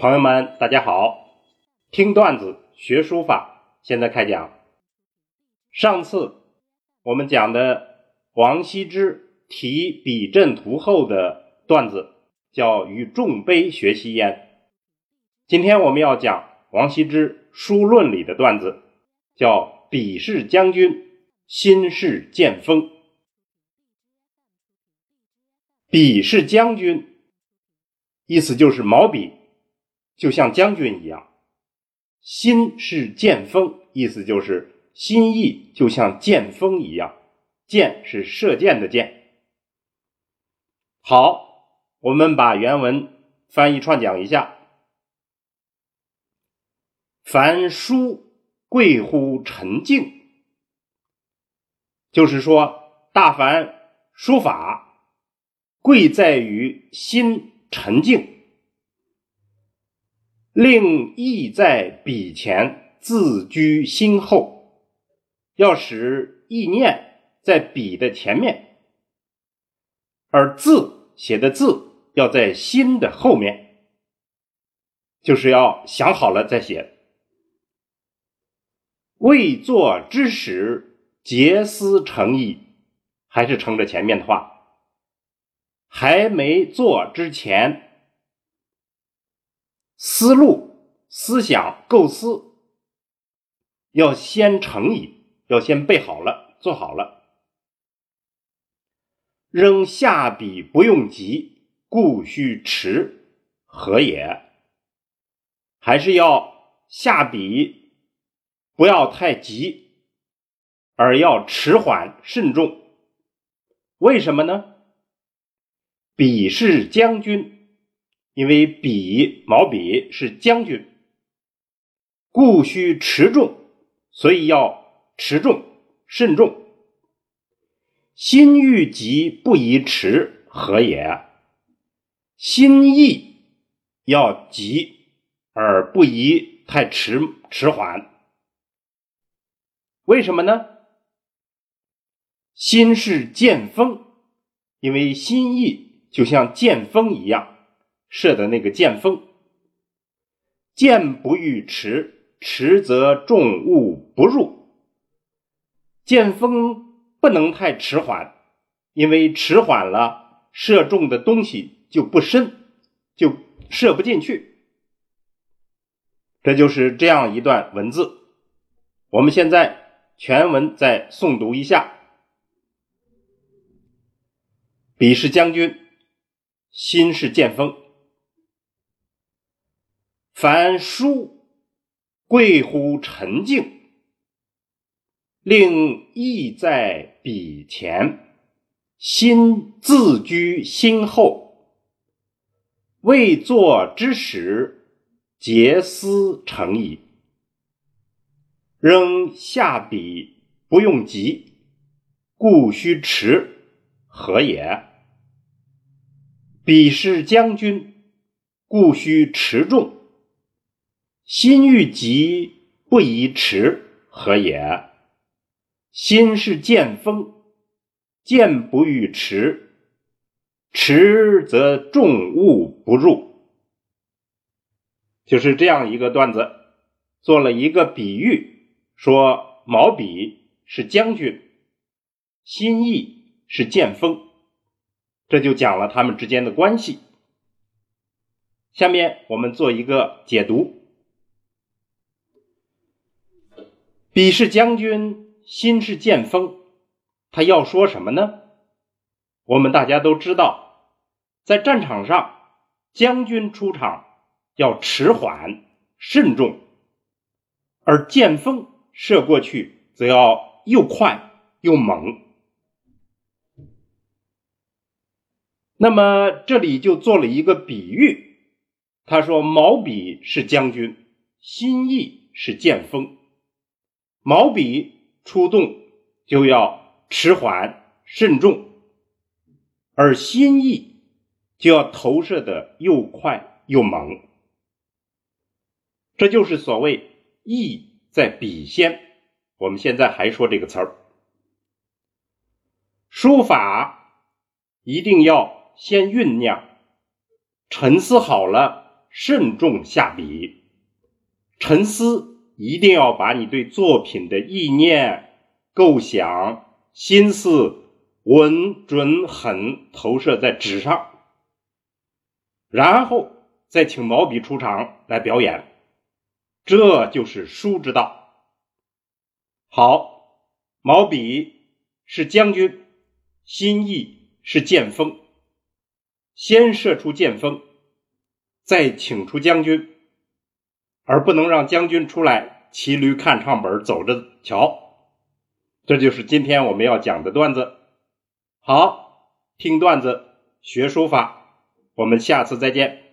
朋友们，大家好！听段子学书法，现在开讲。上次我们讲的王羲之题笔阵图后的段子叫“与众碑学习焉”。今天我们要讲王羲之书论里的段子，叫“笔是将军，心是剑锋”。笔是将军，意思就是毛笔。就像将军一样，心是剑锋，意思就是心意就像剑锋一样，剑是射箭的箭。好，我们把原文翻译串讲一下：凡书贵乎沉静，就是说，大凡书法贵在于心沉静。令意在笔前自居心后，要使意念在笔的前面，而字写的字要在心的后面，就是要想好了再写。未作之时，结思成意，还是承着前面的话，还没做之前。思路、思想、构思要先成矣，要先备好了，做好了。仍下笔不用急，故须迟，何也？还是要下笔，不要太急，而要迟缓慎重。为什么呢？笔是将军。因为笔毛笔是将军，故须持重，所以要持重慎重。心欲急不宜迟，何也？心意要急，而不宜太迟迟缓。为什么呢？心是剑锋，因为心意就像剑锋一样。射的那个箭锋，箭不欲迟，迟则重物不入。箭锋不能太迟缓，因为迟缓了，射中的东西就不深，就射不进去。这就是这样一段文字。我们现在全文再诵读一下：笔是将军，心是剑锋。凡书贵乎沉静，令意在笔前，心自居心后。未作之时，结思成矣。仍下笔不用急，故须迟，何也？笔是将军，故须持重。心欲急不宜迟，何也？心是剑锋，剑不欲迟，迟则重物不入。就是这样一个段子，做了一个比喻，说毛笔是将军，心意是剑锋，这就讲了他们之间的关系。下面我们做一个解读。笔是将军，心是剑锋，他要说什么呢？我们大家都知道，在战场上，将军出场要迟缓慎重，而剑锋射过去则要又快又猛。那么这里就做了一个比喻，他说：毛笔是将军，心意是剑锋。毛笔出动就要迟缓慎重，而心意就要投射的又快又猛。这就是所谓“意在笔先”。我们现在还说这个词儿，书法一定要先酝酿、沉思好了慎重下笔。沉思一定要把你对作品的意念、构想、心思稳准狠投射在纸上，然后再请毛笔出场来表演，这就是书之道。好，毛笔是将军，心意是剑锋。先射出剑锋，再请出将军，而不能让将军出来骑驴看唱本，走着瞧。这就是今天我们要讲的段子。好，听段子学书法，我们下次再见。